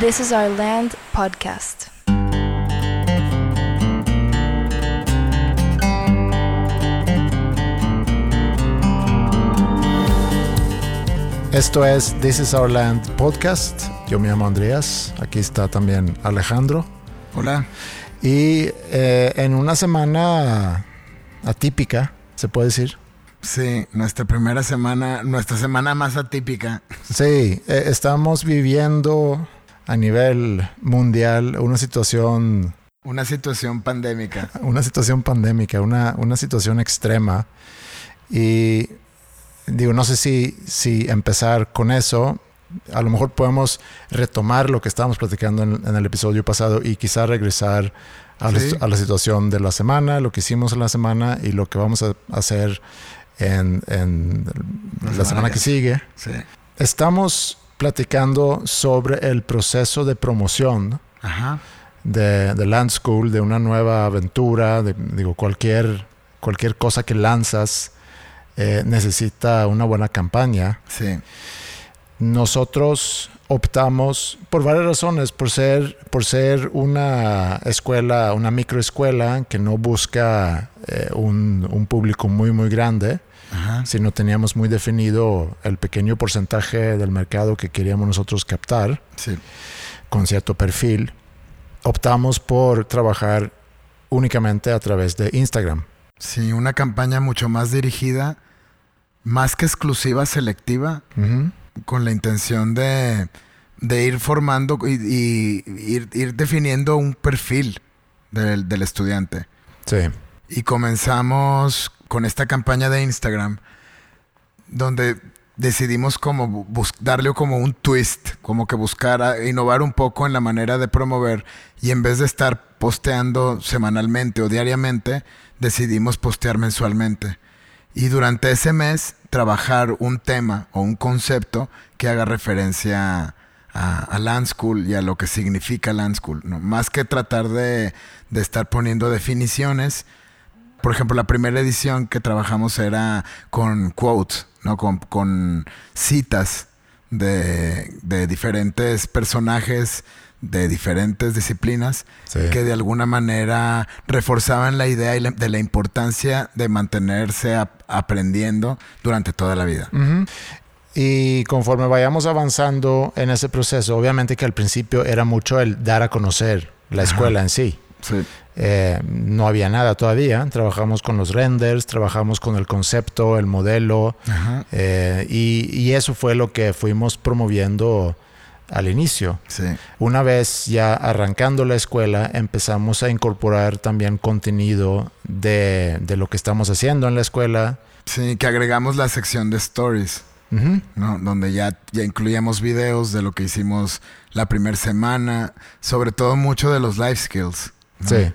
This is Our Land podcast. Esto es This is Our Land podcast. Yo me llamo Andreas. Aquí está también Alejandro. Hola. Y eh, en una semana atípica, se puede decir. Sí, nuestra primera semana, nuestra semana más atípica. Sí, eh, estamos viviendo a nivel mundial una situación, Una situación pandémica. una situación pandémica, una, una situación extrema. Y digo, no sé si, si empezar con eso. A lo mejor podemos retomar lo que estábamos platicando en, en el episodio pasado y quizá regresar a, la- Sí. a la situación de la semana, lo que hicimos en la semana y lo que vamos a hacer en, en la, semana semana que que sigue. Sí. Estamos platicando sobre el proceso de promoción Ajá. de, de Land School, de una nueva aventura, de, digo, cualquier, cualquier cosa que lanzas eh, necesita una buena campaña. Sí. Nosotros optamos por varias razones, por ser, por ser una escuela, una microescuela que no busca eh, un, un público muy, muy grande, Ajá. sino teníamos muy definido el pequeño porcentaje del mercado que queríamos nosotros captar Sí. con cierto perfil, optamos por trabajar únicamente a través de Instagram. Sí, una campaña mucho más dirigida, más que exclusiva, selectiva, con la intención de, de ir formando y, y ir, ir definiendo un perfil del, del estudiante. Sí, Y comenzamos con esta campaña de Instagram, donde decidimos como darle como un twist, como que buscar innovar un poco en la manera de promover y en vez de estar posteando semanalmente o diariamente, decidimos postear mensualmente. Y durante ese mes trabajar un tema o un concepto que haga referencia a, Land School y a lo que significa Land School. ¿no? Más que tratar de estar poniendo definiciones, por ejemplo, la primera edición que trabajamos era con quotes, ¿no? con, con citas de, de diferentes personajes de diferentes disciplinas Sí. que de alguna manera reforzaban la idea de la importancia de mantenerse ap- aprendiendo durante toda la vida. Y conforme vayamos avanzando en ese proceso, obviamente que al principio era mucho el dar a conocer la escuela en sí. Sí. Eh, no había nada todavía. Trabajamos con los renders, trabajamos con el concepto, el modelo, eh, y, y eso fue lo que fuimos promoviendo al inicio. Sí. Una vez ya arrancando la escuela, empezamos a incorporar también contenido de, de lo que estamos haciendo en la escuela. Sí, que agregamos la sección de stories. Donde ya, ya incluíamos videos de lo que hicimos la primera semana, sobre todo mucho de los life skills. ¿No? Sí.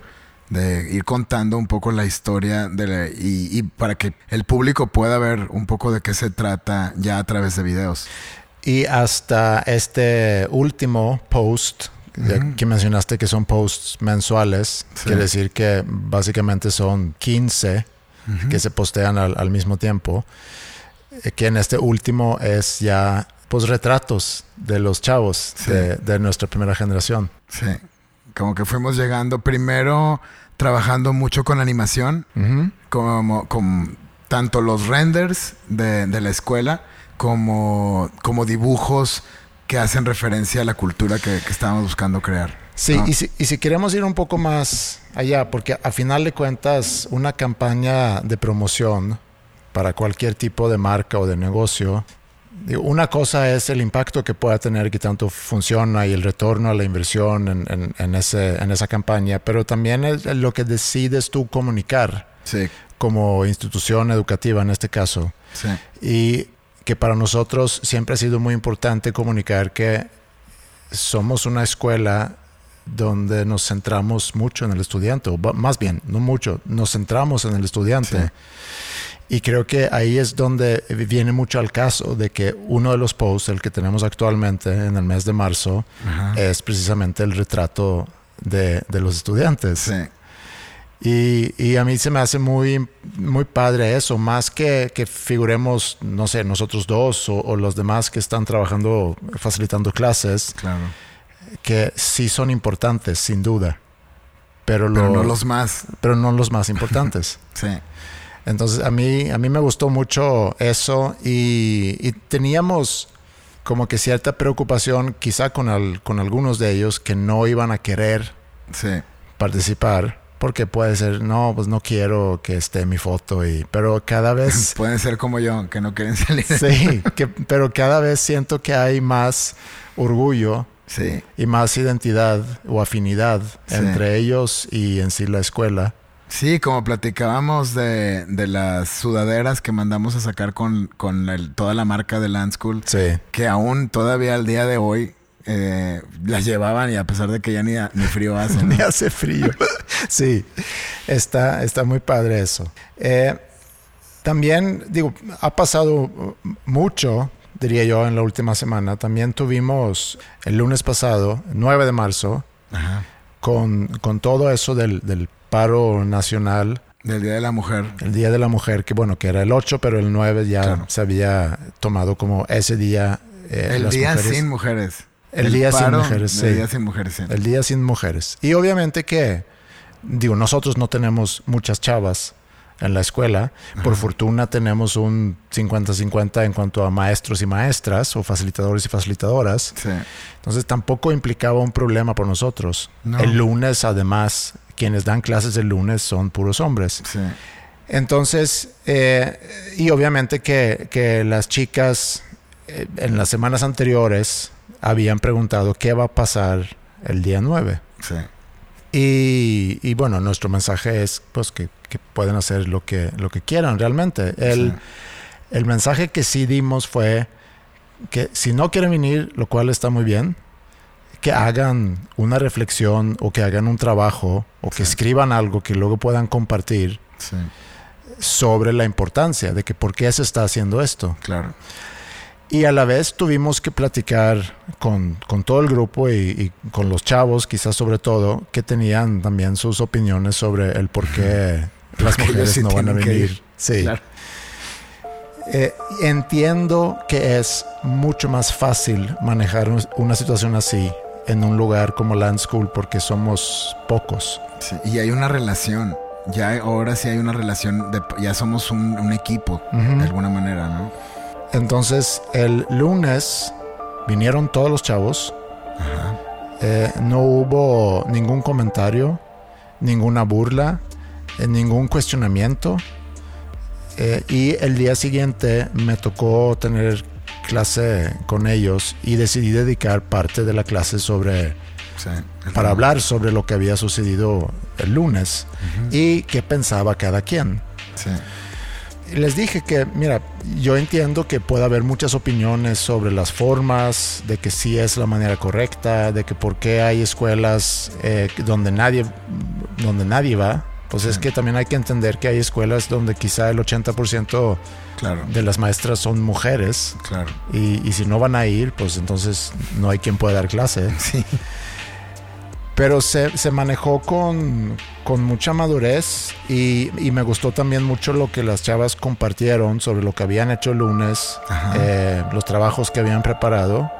De ir contando un poco la historia de la- y, y para que el público pueda ver un poco de qué se trata ya a través de videos. Y hasta este último post que mencionaste que son posts mensuales, Sí. quiere decir que básicamente son 15 que se postean al, al mismo tiempo. eh, Que en este último es ya pues retratos de los chavos Sí. de, de nuestra primera generación. Sí, como que fuimos llegando primero trabajando mucho con animación, como con tanto los renders de, de la escuela como, como dibujos que hacen referencia a la cultura que, que estábamos buscando crear. Sí, ¿no? y, si, y si queremos ir un poco más allá, porque a final de cuentas una campaña de promoción para cualquier tipo de marca o de negocio, digo, una cosa es el impacto que pueda tener, que tanto funciona y el retorno a la inversión en, en- en ese, en esa campaña, pero también es lo que decides tú comunicar Sí, como institución educativa en este caso. sí, Y que para nosotros siempre ha sido muy importante comunicar que somos una escuela donde nos centramos mucho en el estudiante, o más bien, no mucho, nos centramos en el estudiante. Sí. Y creo que ahí es donde viene mucho al caso de que uno de los posts, el que tenemos actualmente en el mes de marzo, Ajá. es precisamente el retrato de, de los estudiantes. sí, Y, y a mí se me hace muy, muy padre eso, más que, que figuremos, no sé, nosotros dos o, o los demás que están trabajando, facilitando clases. claro. que sí son importantes, sin duda. Pero, Pero lo- no los más. pero no los más importantes. Sí. Entonces a mí, a mí me gustó mucho eso y, y teníamos como que cierta preocupación quizá con, al- con algunos de ellos que no iban a querer Sí. participar porque puede ser, no, pues no quiero que esté mi foto y pero cada vez Pueden ser como yo, que no quieren salir. sí, que, pero cada vez siento que hay más orgullo Sí. y más identidad o afinidad Sí. entre ellos y en sí la escuela. Sí, como platicábamos de, de las sudaderas que mandamos a sacar con, con el- toda la marca de Land School, Sí. que aún todavía al día de hoy eh, las llevaban y a pesar de que ya ni, ni frío hace. ¿no? Me hace frío. sí, está, está muy padre eso. Eh, también, digo, ha pasado mucho, diría yo, en la última semana. También tuvimos el lunes pasado, 9 de marzo, Ajá. con, con todo eso del, del paro nacional, Del Día de la Mujer. el Día de la Mujer, que bueno, que era el 8, pero el 9 ya Claro. se había tomado como ese día. eh, el las Día mujeres- sin mujeres. El Día Sin Mujeres, sí. Día sin mujeres, sí. El día sin mujeres. Y obviamente que, digo, nosotros no tenemos muchas chavas en la escuela. Por fortuna tenemos un 50-50 en cuanto a maestros y maestras o facilitadores y facilitadoras. Sí. Entonces tampoco implicaba un problema por nosotros. No. El lunes, además, quienes dan clases el lunes son puros hombres. Sí. Entonces, eh, y obviamente que, que las chicas eh, en las semanas anteriores habían preguntado qué va a pasar el día 9. Sí. Y, y bueno, nuestro mensaje es pues que, que pueden hacer lo que, lo que quieran realmente. El, Sí. el mensaje que sí dimos fue que si no quieren venir, lo cual está muy bien, que hagan una reflexión o que hagan un trabajo o que Sí. escriban algo que luego puedan compartir Sí. sobre la importancia de que por qué se está haciendo esto. Claro. Y a la vez tuvimos que platicar con, con todo el grupo y, y con los chavos, quizás sobre todo, que tenían también sus opiniones sobre el por qué las mujeres sí no van a venir. ir. Sí. Claro. Eh, entiendo que es mucho más fácil manejar un- una situación así en un lugar como Land School porque somos pocos. Sí, Y hay una relación. Ya ahora sí hay una relación. De, ya somos un, un equipo, Ujú. de alguna manera, ¿no? Entonces, el lunes vinieron todos los chavos. Ajá. Eh, no hubo ningún comentario, ninguna burla, eh, ningún cuestionamiento. Eh, y el día siguiente me tocó tener clase con ellos y decidí dedicar parte de la clase sobre Sí. para hablar sobre lo que había sucedido el lunes y qué pensaba cada quien. Sí. Les dije que, mira, yo entiendo que puede haber muchas opiniones sobre las formas, de que sí es la manera correcta, de que por qué hay escuelas eh, donde nadie, donde nadie va. Pues es que también hay que entender que hay escuelas donde quizá el 80% Claro. de las maestras son mujeres Claro. y, y si no van a ir, pues entonces no hay quien pueda dar clase. Sí. Pero se, se manejó con, con mucha madurez y, y me gustó también mucho lo que las chavas compartieron sobre lo que habían hecho el lunes, eh, los trabajos que habían preparado.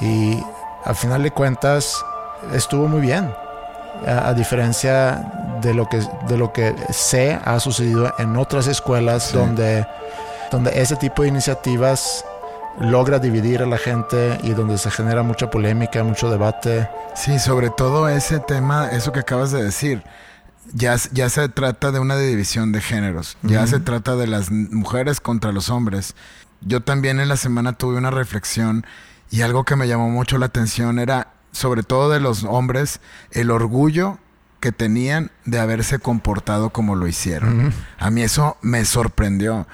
Y al final de cuentas estuvo muy bien. A, a diferencia de lo, que, de lo que sé ha sucedido en otras escuelas Sí. donde, donde ese tipo de iniciativas logra dividir a la gente y donde se genera mucha polémica, mucho debate. Sí, sobre todo ese tema, eso que acabas de decir. Ya, ya se trata de una división de géneros. Ya se trata de las mujeres contra los hombres. Yo también en la semana tuve una reflexión y algo que me llamó mucho la atención era, sobre todo de los hombres, el orgullo que tenían de haberse comportado como lo hicieron. A mí eso me sorprendió.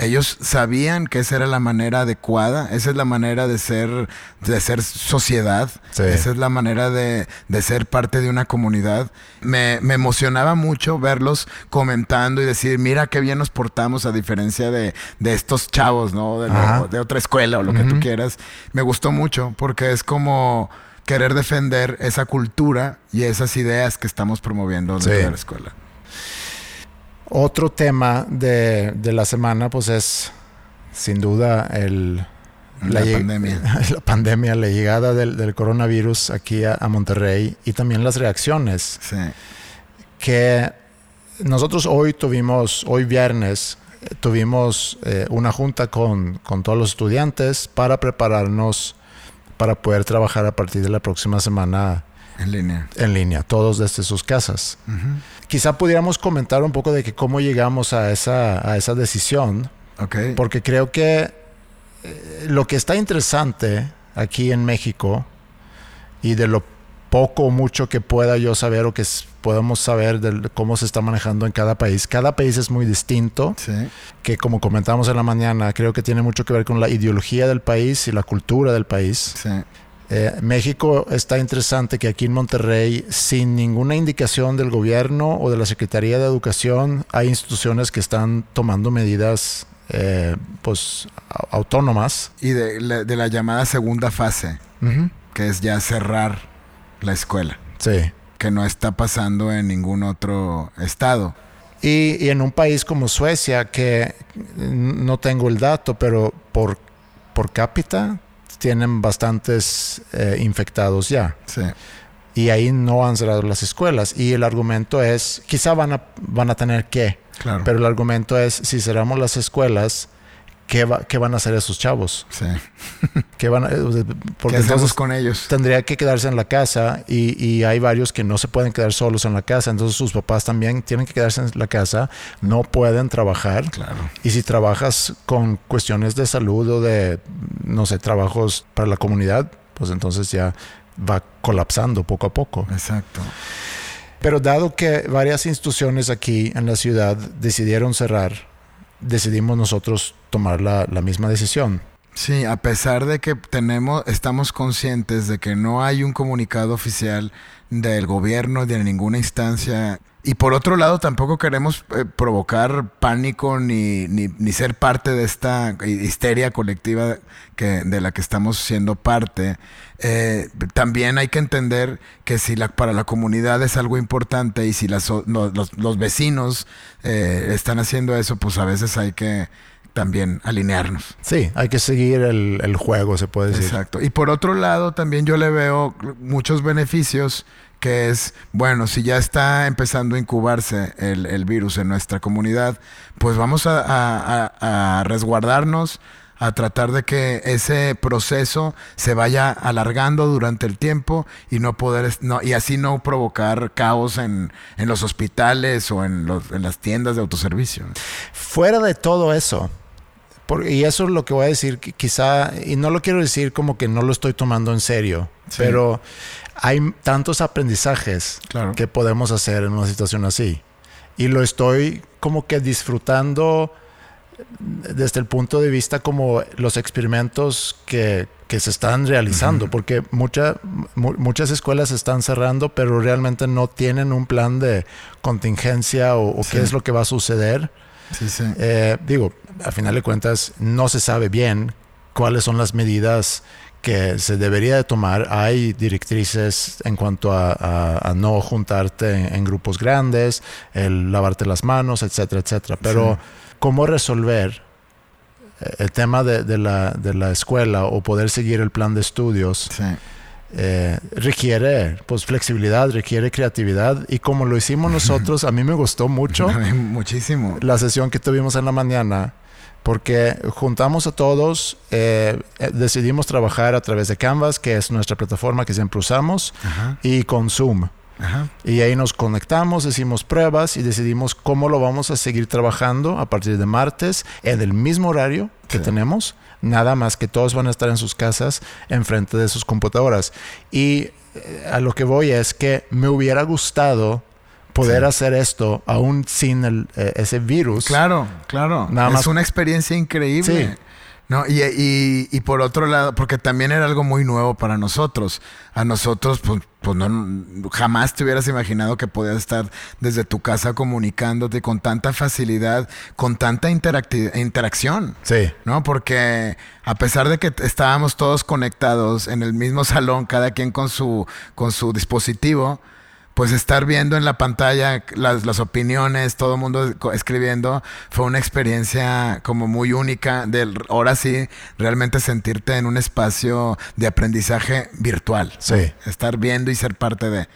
Ellos sabían que esa era la manera adecuada, esa es la manera de ser, de ser sociedad, Sí. esa es la manera de, de ser parte de una comunidad. Me, me emocionaba mucho verlos comentando y decir, mira qué bien nos portamos a diferencia de, de estos chavos, ¿no? De, lo- de otra escuela o lo que tú quieras. Me gustó mucho porque es como querer defender esa cultura y esas ideas que estamos promoviendo dentro Sí. la escuela. Otro tema de, de la semana, pues es sin duda el La, pandemia. La pandemia, la llegada del, coronavirus aquí a, Monterrey y también las reacciones. Sí. Que nosotros hoy tuvimos, hoy viernes, tuvimos eh, una junta con, con, todos los estudiantes para prepararnos para poder trabajar a partir de la próxima semana en línea. En línea, todos desde sus casas. Quizá pudiéramos comentar un poco de que cómo llegamos a esa, a esa decisión. Okay. Porque creo que eh, lo que está interesante aquí en México y de lo poco o mucho que pueda yo saber o que podamos saber de cómo se está manejando en cada país. Cada país es muy distinto, que como comentamos en la mañana, creo que tiene mucho que ver con la ideología del país y la cultura del país. Eh, México está interesante que aquí en Monterrey, sin ninguna indicación del gobierno o de la Secretaría de Educación, hay instituciones que están tomando medidas eh, pues autónomas. Y de la, llamada segunda fase, que es ya cerrar la escuela. Sí. Que no está pasando en ningún otro estado. Y, en un país como Suecia, que no tengo el dato, pero por, por cápita tienen bastantes eh, infectados ya. Sí. Y ahí no han cerrado las escuelas. Y el argumento es, quizá van a, van a tener que, claro. pero el argumento es, si cerramos las escuelas, ¿qué, van a hacer esos chavos? Sí. ¿Qué, van a, porque ¿Qué con ellos? Tendría que quedarse en la casa y, hay varios que no se pueden quedar solos en la casa, entonces sus papás también tienen que quedarse en la casa, no pueden trabajar. Claro. Y si trabajas con cuestiones de salud o de, no sé, trabajos para la comunidad, pues entonces ya va colapsando poco a poco. Exacto. Pero dado que varias instituciones aquí en la ciudad decidieron cerrar, decidimos nosotros tomar la, misma decisión. Sí, a pesar de que tenemos, estamos conscientes de que no hay un comunicado oficial del gobierno de ninguna instancia y por otro lado, tampoco queremos eh, provocar pánico ni, ni, ser parte de esta histeria colectiva que, de la que estamos siendo parte. Eh, también hay que entender que si la, para la comunidad es algo importante y si las, los, vecinos eh, están haciendo eso, pues a veces hay que también alinearnos. Sí, hay que seguir el, el juego, se puede decir. Exacto. Y por otro lado, también yo le veo muchos beneficios que es, bueno, si ya está empezando a incubarse el, virus en nuestra comunidad, pues vamos a, resguardarnos, a tratar de que ese proceso se vaya alargando durante el tiempo y no poder no, y así no provocar caos en, los hospitales o en, las tiendas de autoservicio. Fuera de todo eso, y eso es lo que voy a decir, quizá, y no lo quiero decir como que no lo estoy tomando en serio, pero hay tantos aprendizajes que podemos hacer en una situación así. Y lo estoy como que disfrutando desde el punto de vista como los experimentos que, se están realizando, porque muchas escuelas están cerrando, pero realmente no tienen un plan de contingencia o, qué es lo que va a suceder. Eh, digo, a final de cuentas, no se sabe bien cuáles son las medidas que se debería de tomar. Hay directrices en cuanto a, no juntarte en, grupos grandes, el lavarte las manos, etcétera, etcétera. Pero cómo resolver eh, el tema de, la, de, la, escuela o poder seguir el plan de estudios eh, requiere pues flexibilidad, requiere creatividad y como lo hicimos nosotros, a mí me gustó mucho. Muchísimo. La sesión que tuvimos en la mañana porque juntamos a todos, eh, eh, decidimos trabajar a través de Canvas, que es nuestra plataforma que siempre usamos, y con Zoom. Y ahí nos conectamos, hicimos pruebas y decidimos cómo lo vamos a seguir trabajando a partir de martes en el mismo horario que tenemos, nada más que todos van a estar en sus casas enfrente de sus computadoras. Y eh, a lo que voy es que me hubiera gustado poder hacer esto aún sin el, eh, ese virus. Claro, claro. Nada más. Es una experiencia increíble. Sí. No, y, y, por otro lado, porque también era algo muy nuevo para nosotros. A nosotros, pues, pues no, jamás te hubieras imaginado que podías estar desde tu casa comunicándote con tanta facilidad, con tanta interacción. Sí. ¿No? Porque a pesar de que estábamos todos conectados en el mismo salón, cada quien con su, con su dispositivo, pues estar viendo en la pantalla las, las opiniones, todo el mundo escribiendo, fue una experiencia como muy única de ahora sí realmente sentirte en un espacio de aprendizaje virtual. Sí. Estar viendo y ser parte de.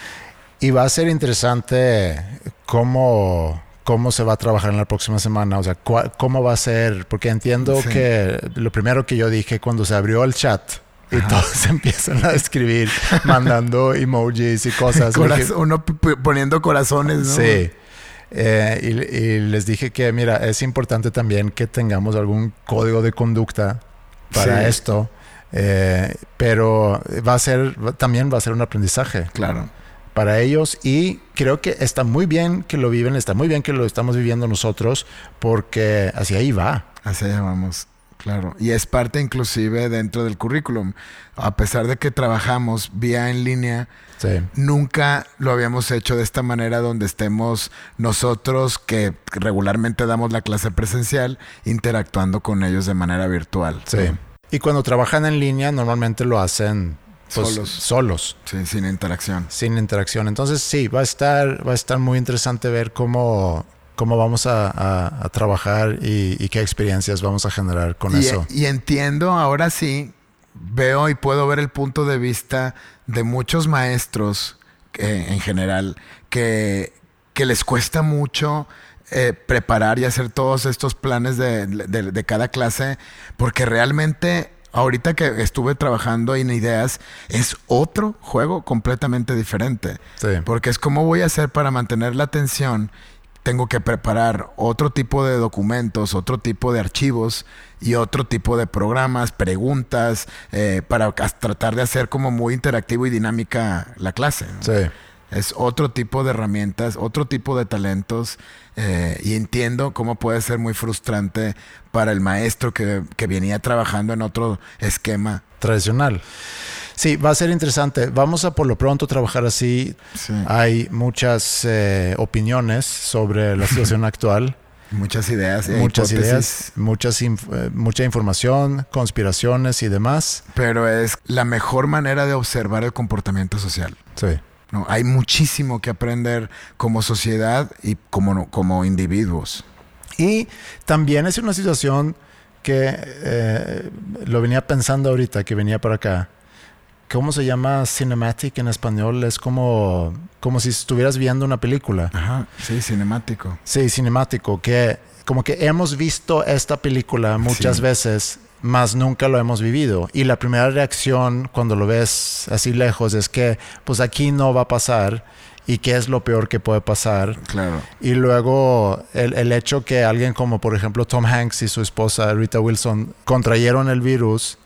Y va a ser interesante cómo cómo se va a trabajar en la próxima semana, o sea, cómo va a ser, porque entiendo que lo primero que yo dije cuando se abrió el chat y todos empiezan a escribir mandando emojis y cosas. uno poniendo corazones, ¿no? Sí. Eh, y, les dije que, mira, es importante también que tengamos algún código de conducta para esto, eh, pero va a ser, también va a ser un aprendizaje. Claro para ellos y creo que está muy bien que lo viven, está muy bien que lo estamos viviendo nosotros porque hacia ahí va. Hacia allá vamos, claro. Y es parte inclusive dentro del currículum. A pesar de que trabajamos vía en línea, nunca lo habíamos hecho de esta manera donde estemos nosotros que regularmente damos la clase presencial interactuando con ellos de manera virtual. Sí. Y cuando trabajan en línea normalmente lo hacen pues, solos. Solos. Sí, sin interacción. Sin interacción. Entonces sí, va a estar, va a estar muy interesante ver cómo, cómo vamos a, trabajar y, qué experiencias vamos a generar con eso. Y entiendo, ahora sí, veo y puedo ver el punto de vista de muchos maestros en general que, que les cuesta mucho eh, preparar y hacer todos estos planes de, de, cada clase, porque realmente ahorita que estuve trabajando en ideas, es otro juego completamente diferente. Porque es como voy a hacer para mantener la atención. Tengo que preparar otro tipo de documentos, otro tipo de archivos y otro tipo de programas, preguntas, eh, para tratar de hacer como muy interactivo y dinámica la clase. Sí. Es otro tipo de herramientas, otro tipo de talentos eh, y entiendo cómo puede ser muy frustrante para el maestro que, que venía trabajando en otro esquema. Tradicional. Sí, va a ser interesante. Vamos a por lo pronto trabajar así. Hay muchas eh, opiniones sobre la situación actual. Muchas ideas. muchas ideas, muchas eh, mucha información, conspiraciones y demás. Pero es la mejor manera de observar el comportamiento social. Sí. ¿no? Hay muchísimo que aprender como sociedad y como, como individuos. Y también es una situación que eh, lo venía pensando ahorita, que venía por acá. ¿Cómo se llama cinematic en español? Es como, como si estuvieras viendo una película. Ajá, sí, cinemático. Sí, cinemático, que como que hemos visto esta película muchas veces más nunca lo hemos vivido. Y la primera reacción cuando lo ves así lejos es que, pues aquí no va a pasar y qué es lo peor que puede pasar. Claro. Y luego el, el, hecho que alguien como por ejemplo Tom Hanks y su esposa Rita Wilson contrayeron el virus,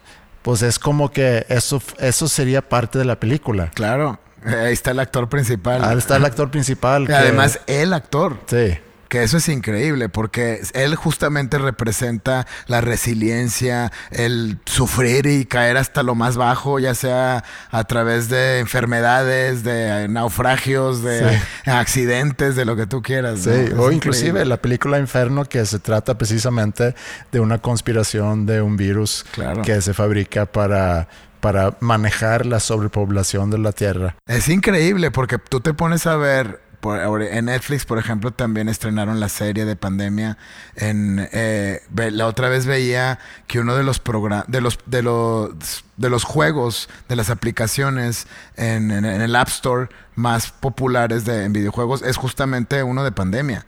pues es como que eso, eso sería parte de la película. Claro. Ahí está el actor principal. Ahí está el actor principal. además, el actor. Sí. Que eso es increíble porque él justamente representa la resiliencia, el sufrir y caer hasta lo más bajo, ya sea a través de enfermedades, de naufragios, de accidentes, de lo que tú quieras. Sí, o inclusive la película Inferno que se trata precisamente de una conspiración de un virus que se fabrica para para manejar la sobrepoblación de la Tierra. Es increíble porque tú te pones a ver en Netflix, por ejemplo, también estrenaron la serie de pandemia. En, eh, la otra vez veía que uno de los, de los, de los, de los juegos, de las aplicaciones en, el App Store más populares de, en videojuegos es justamente uno de pandemia.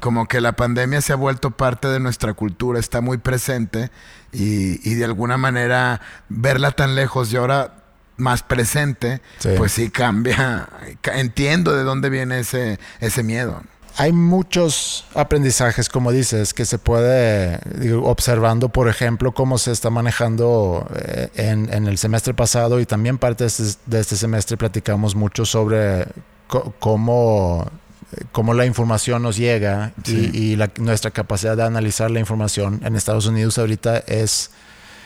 Como que la pandemia se ha vuelto parte de nuestra cultura, está muy presente y, y de alguna manera verla tan lejos y ahora más presente, pues sí cambia. Entiendo de dónde viene ese, ese miedo. Hay muchos aprendizajes, como dices, que se puede observando, por ejemplo, cómo se está manejando eh, en, el semestre pasado y también parte de este, este semestre platicamos mucho sobre cómo, cómo la información nos llega y, nuestra capacidad de analizar la información en Estados Unidos ahorita es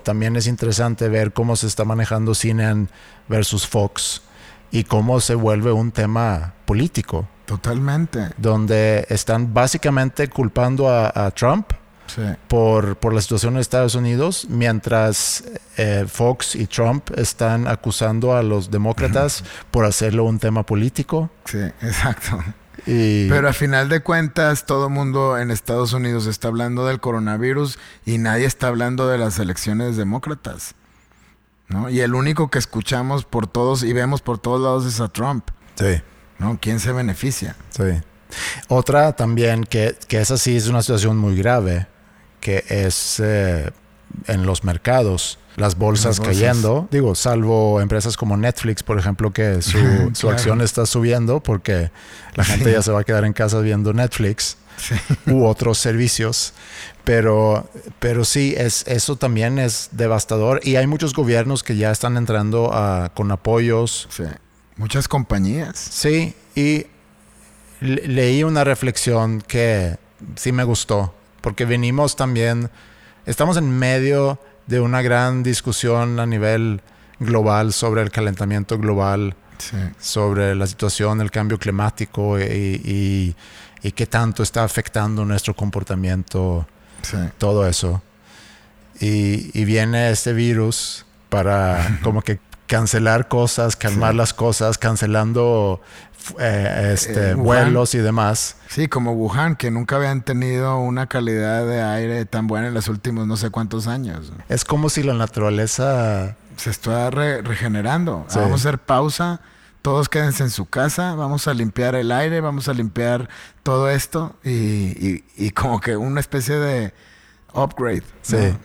también es interesante ver cómo se está manejando CNN versus Fox y cómo se vuelve un tema político. Totalmente. Donde están básicamente culpando a, Trump Sí. por, por la situación en Estados Unidos, mientras eh, Fox y Trump están acusando a los demócratas por hacerlo un tema político. Sí, exacto. Y Pero a final de cuentas, todo el mundo en Estados Unidos está hablando del coronavirus y nadie está hablando de las elecciones demócratas. ¿no? Y el único que escuchamos por todos y vemos por todos lados es a Trump. sí, ¿no? ¿Quién se beneficia? sí. Otra también que, que esa sí es una situación muy grave, que es eh, en los mercados. Las bolsas Las cayendo, digo, salvo empresas como Netflix, por ejemplo, que su, su acción está subiendo porque la gente Sí. ya se va a quedar en casa viendo Netflix. Sí. u otros servicios. Pero, pero sí, es, eso también es devastador. Y hay muchos gobiernos que ya están entrando a- con apoyos. Sí. Muchas compañías. Sí, y le- leí una reflexión que sí me gustó. Porque venimos también, estamos en medio de una gran discusión a nivel global sobre el calentamiento global Sí. sobre la situación, el cambio climático y, y- y qué tanto está afectando nuestro comportamiento, Sí. todo eso. Y, y viene este virus para como que cancelar cosas, calmar Sí. las cosas, cancelando eh, este, Eh, vuelos y demás. Sí, como Wuhan, que nunca habían tenido una calidad de aire tan buena en los últimos no sé cuántos años. Es como si la naturaleza... Se está re- regenerando. Sí. Vamos a hacer pausa. Todos quédense en su casa. Vamos a limpiar el aire. Vamos a limpiar todo esto. Y, y- y como que una especie de upgrade. ¿no? Sí.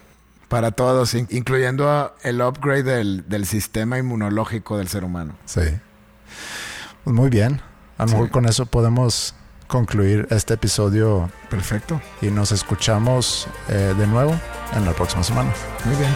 Para todos, in- incluyendo el upgrade del, del sistema inmunológico del ser humano. Sí. Pues muy bien. A lo Sí. mejor con eso podemos concluir este episodio Perfecto. y nos escuchamos eh, de nuevo en la próxima semana. Muy bien.